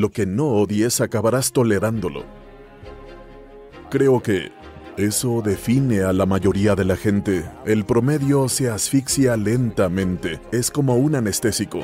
Lo que no odies acabarás tolerándolo. Creo que eso define a la mayoría de la gente. El promedio se asfixia lentamente. Es como un anestésico.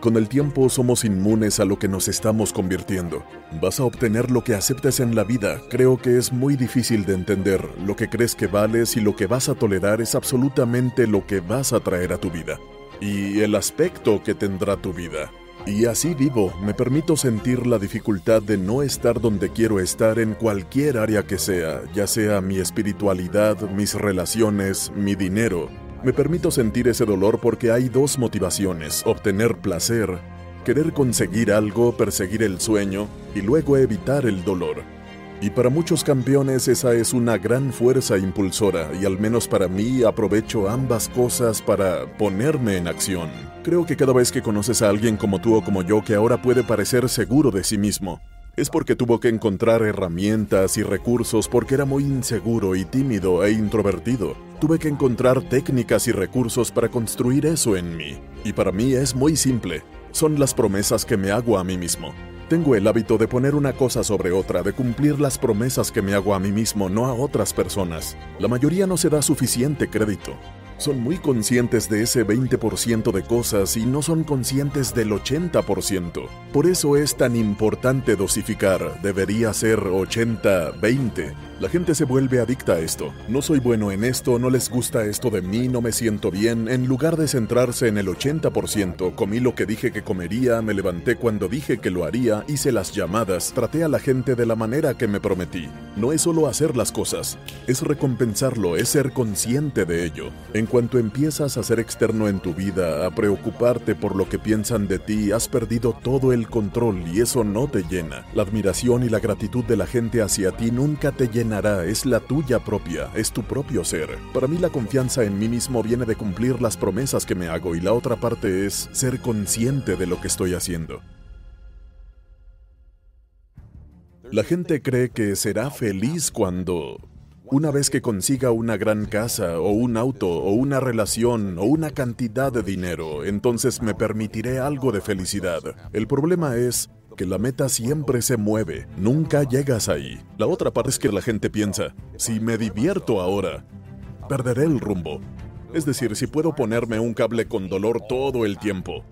Con el tiempo somos inmunes a lo que nos estamos convirtiendo. Vas a obtener lo que aceptes en la vida. Creo que es muy difícil de entender. Lo que crees que vales y lo que vas a tolerar es absolutamente lo que vas a traer a tu vida. Y el aspecto que tendrá tu vida. Y así vivo, me permito sentir la dificultad de no estar donde quiero estar en cualquier área que sea, ya sea mi espiritualidad, mis relaciones, mi dinero. Me permito sentir ese dolor porque hay dos motivaciones, obtener placer, querer conseguir algo, perseguir el sueño y luego evitar el dolor. Y para muchos campeones esa es una gran fuerza impulsora y al menos para mí aprovecho ambas cosas para ponerme en acción. Creo que cada vez que conoces a alguien como tú o como yo que ahora puede parecer seguro de sí mismo, es porque tuvo que encontrar herramientas y recursos porque era muy inseguro y tímido e introvertido. Tuve que encontrar técnicas y recursos para construir eso en mí. Y para mí es muy simple. Son las promesas que me hago a mí mismo. Tengo el hábito de poner una cosa sobre otra, de cumplir las promesas que me hago a mí mismo, no a otras personas. La mayoría no se da suficiente crédito. Son muy conscientes de ese 20% de cosas y no son conscientes del 80%. Por eso es tan importante dosificar. Debería ser 80-20. La gente se vuelve adicta a esto. No soy bueno en esto, no les gusta esto de mí, no me siento bien. En lugar de centrarse en el 80%, comí lo que dije que comería, me levanté cuando dije que lo haría, hice las llamadas, traté a la gente de la manera que me prometí. No es solo hacer las cosas, es recompensarlo, es ser consciente de ello. Cuanto empiezas a ser externo en tu vida, a preocuparte por lo que piensan de ti, has perdido todo el control y eso no te llena. La admiración y la gratitud de la gente hacia ti nunca te llenará, es la tuya propia, es tu propio ser. Para mí la confianza en mí mismo viene de cumplir las promesas que me hago y la otra parte es ser consciente de lo que estoy haciendo. La gente cree que será feliz cuando una vez que consiga una gran casa o un auto o una relación o una cantidad de dinero, entonces me permitiré algo de felicidad. El problema es que la meta siempre se mueve, nunca llegas ahí. La otra parte es que la gente piensa, si me divierto ahora, perderé el rumbo. Es decir, si puedo ponerme un cable con dolor todo el tiempo,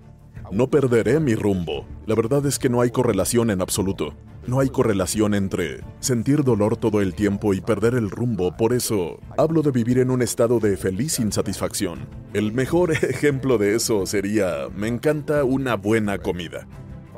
no perderé mi rumbo. La verdad es que no hay correlación en absoluto. No hay correlación entre sentir dolor todo el tiempo y perder el rumbo, por eso hablo de vivir en un estado de feliz insatisfacción. El mejor ejemplo de eso sería, me encanta una buena comida.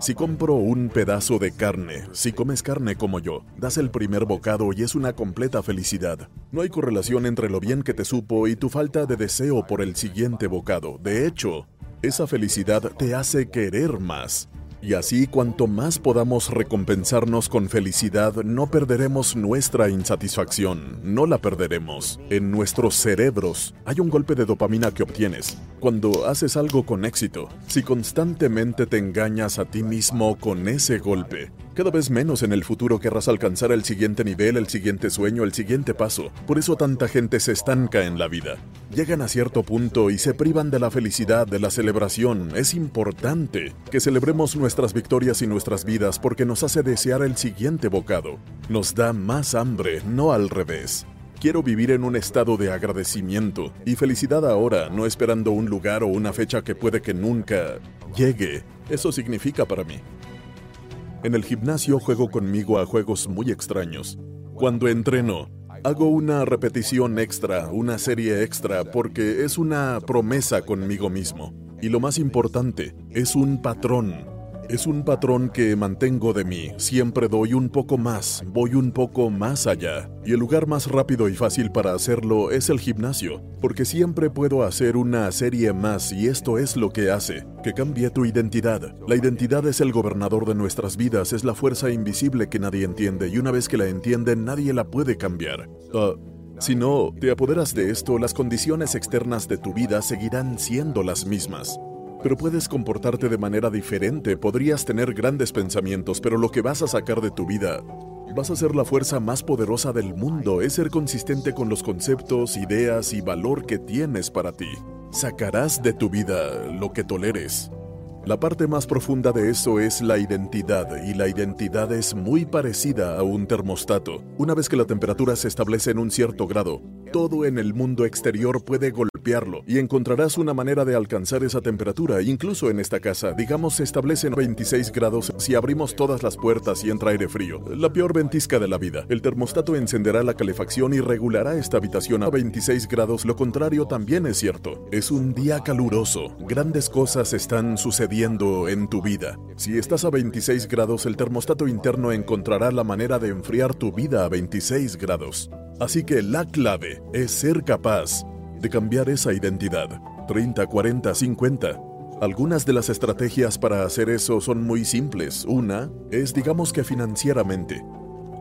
Si compro un pedazo de carne, si comes carne como yo, das el primer bocado y es una completa felicidad. No hay correlación entre lo bien que te supo y tu falta de deseo por el siguiente bocado. De hecho, esa felicidad te hace querer más. Y así cuanto más podamos recompensarnos con felicidad, no perderemos nuestra insatisfacción, no la perderemos. En nuestros cerebros hay un golpe de dopamina que obtienes cuando haces algo con éxito. Si constantemente te engañas a ti mismo con ese golpe, cada vez menos en el futuro querrás alcanzar el siguiente nivel, el siguiente sueño, el siguiente paso. Por eso tanta gente se estanca en la vida. Llegan a cierto punto y se privan de la felicidad, de la celebración. Es importante que celebremos nuestras victorias y nuestras vidas porque nos hace desear el siguiente bocado. Nos da más hambre, no al revés. Quiero vivir en un estado de agradecimiento y felicidad ahora, no esperando un lugar o una fecha que puede que nunca llegue. Eso significa para mí. En el gimnasio juego conmigo a juegos muy extraños. Cuando entreno, hago una repetición extra, una serie extra, porque es una promesa conmigo mismo. Y lo más importante, es un patrón. Es un patrón que mantengo de mí. Siempre doy un poco más, voy un poco más allá. Y el lugar más rápido y fácil para hacerlo es el gimnasio, porque siempre puedo hacer una serie más y esto es lo que hace, que cambie tu identidad. La identidad es el gobernador de nuestras vidas, es la fuerza invisible que nadie entiende y una vez que la entienden nadie la puede cambiar. Ah, si no te apoderas de esto, las condiciones externas de tu vida seguirán siendo las mismas pero puedes comportarte de manera diferente, podrías tener grandes pensamientos, pero lo que vas a sacar de tu vida Vas a ser la fuerza más poderosa del mundo, es ser consistente con los conceptos, ideas y valor que tienes para ti. Sacarás de tu vida lo que toleres. La parte más profunda de eso es la identidad, y la identidad es muy parecida a un termostato. Una vez que la temperatura se establece en un cierto grado, todo en el mundo exterior puede golpearlo y encontrarás una manera de alcanzar esa temperatura, incluso en esta casa. Digamos, se establecen 26 grados si abrimos todas las puertas y entra aire frío. La peor ventisca de la vida. El termostato encenderá la calefacción y regulará esta habitación a 26 grados. Lo contrario también es cierto. Es un día caluroso. Grandes cosas están sucediendo en tu vida. Si estás a 26 grados, el termostato interno encontrará la manera de enfriar tu vida a 26 grados. Así que la clave es ser capaz de cambiar esa identidad. 30, 40, 50. Algunas de las estrategias para hacer eso son muy simples. Una es digamos que financieramente.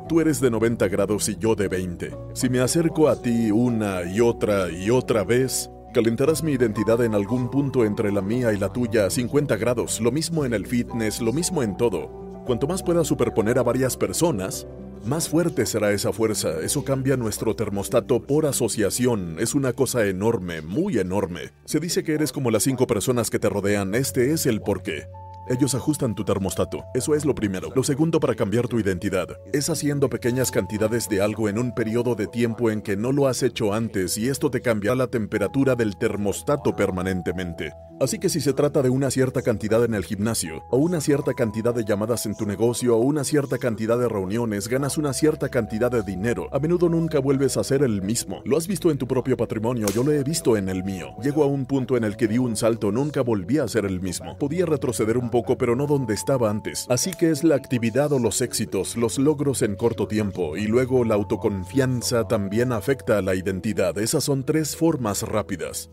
Tú eres de 90 grados y yo de 20. Si me acerco a ti una y otra y otra vez, calentarás mi identidad en algún punto entre la mía y la tuya a 50 grados. Lo mismo en el fitness, lo mismo en todo. Cuanto más puedas superponer a varias personas, más fuerte será esa fuerza. Eso cambia nuestro termostato por asociación. Es una cosa enorme, muy enorme. Se dice que eres como las cinco personas que te rodean. Este es el porqué. Ellos ajustan tu termostato. Eso es lo primero. Lo segundo para cambiar tu identidad es haciendo pequeñas cantidades de algo en un periodo de tiempo en que no lo has hecho antes y esto te cambiará la temperatura del termostato permanentemente. Así que si se trata de una cierta cantidad en el gimnasio, o una cierta cantidad de llamadas en tu negocio, o una cierta cantidad de reuniones, ganas una cierta cantidad de dinero, a menudo nunca vuelves a ser el mismo. Lo has visto en tu propio patrimonio, yo lo he visto en el mío. Llego a un punto en el que di un salto, nunca volví a ser el mismo. Podía retroceder un poco, pero no donde estaba antes. Así que es la actividad o los éxitos, los logros en corto tiempo, y luego la autoconfianza también afecta a la identidad. Esas son tres formas rápidas.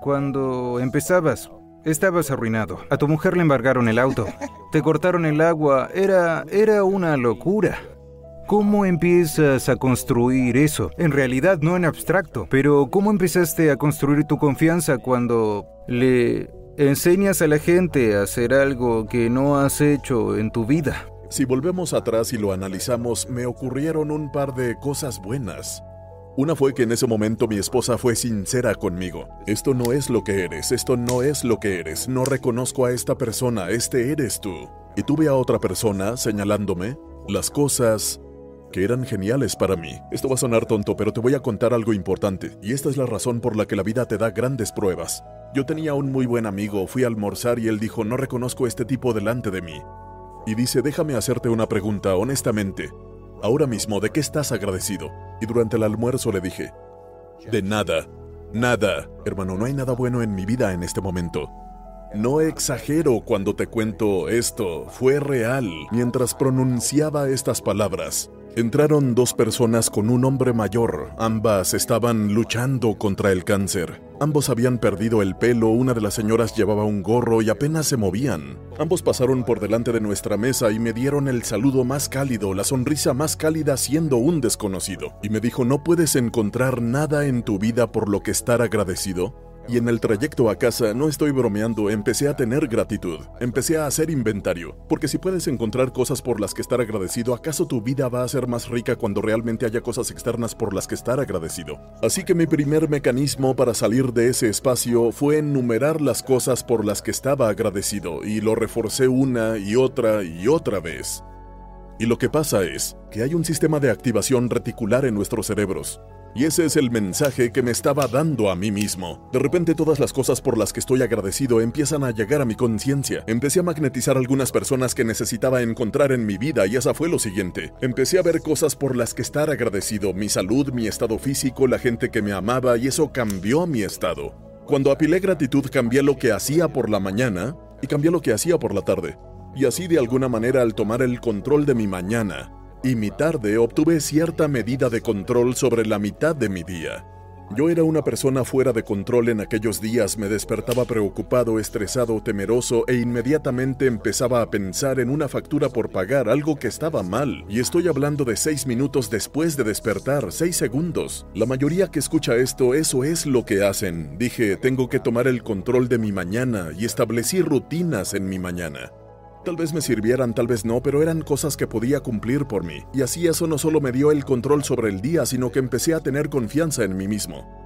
Cuando empezabas, estabas arruinado. A tu mujer le embargaron el auto. Te cortaron el agua. Era, era una locura. ¿Cómo empiezas a construir eso? En realidad no en abstracto, pero ¿cómo empezaste a construir tu confianza cuando le enseñas a la gente a hacer algo que no has hecho en tu vida? Si volvemos atrás y lo analizamos, me ocurrieron un par de cosas buenas. Una fue que en ese momento mi esposa fue sincera conmigo. Esto no es lo que eres, esto no es lo que eres, no reconozco a esta persona, este eres tú. Y tuve a otra persona señalándome las cosas que eran geniales para mí. Esto va a sonar tonto, pero te voy a contar algo importante, y esta es la razón por la que la vida te da grandes pruebas. Yo tenía un muy buen amigo, fui a almorzar y él dijo, no reconozco a este tipo delante de mí. Y dice, déjame hacerte una pregunta, honestamente. Ahora mismo, ¿de qué estás agradecido? Y durante el almuerzo le dije, de nada, nada. Hermano, no hay nada bueno en mi vida en este momento. No exagero cuando te cuento esto, fue real. Mientras pronunciaba estas palabras, entraron dos personas con un hombre mayor. Ambas estaban luchando contra el cáncer. Ambos habían perdido el pelo, una de las señoras llevaba un gorro y apenas se movían. Ambos pasaron por delante de nuestra mesa y me dieron el saludo más cálido, la sonrisa más cálida siendo un desconocido. Y me dijo, ¿no puedes encontrar nada en tu vida por lo que estar agradecido? Y en el trayecto a casa, no estoy bromeando, empecé a tener gratitud, empecé a hacer inventario, porque si puedes encontrar cosas por las que estar agradecido, ¿acaso tu vida va a ser más rica cuando realmente haya cosas externas por las que estar agradecido? Así que mi primer mecanismo para salir de ese espacio fue enumerar las cosas por las que estaba agradecido y lo reforcé una y otra y otra vez. Y lo que pasa es que hay un sistema de activación reticular en nuestros cerebros. Y ese es el mensaje que me estaba dando a mí mismo. De repente todas las cosas por las que estoy agradecido empiezan a llegar a mi conciencia. Empecé a magnetizar algunas personas que necesitaba encontrar en mi vida y esa fue lo siguiente. Empecé a ver cosas por las que estar agradecido, mi salud, mi estado físico, la gente que me amaba y eso cambió mi estado. Cuando apilé gratitud cambié lo que hacía por la mañana y cambié lo que hacía por la tarde. Y así de alguna manera al tomar el control de mi mañana, y mi tarde obtuve cierta medida de control sobre la mitad de mi día. Yo era una persona fuera de control en aquellos días, me despertaba preocupado, estresado, temeroso e inmediatamente empezaba a pensar en una factura por pagar, algo que estaba mal. Y estoy hablando de seis minutos después de despertar, seis segundos. La mayoría que escucha esto, eso es lo que hacen. Dije, tengo que tomar el control de mi mañana y establecí rutinas en mi mañana. Tal vez me sirvieran, tal vez no, pero eran cosas que podía cumplir por mí. Y así eso no solo me dio el control sobre el día, sino que empecé a tener confianza en mí mismo.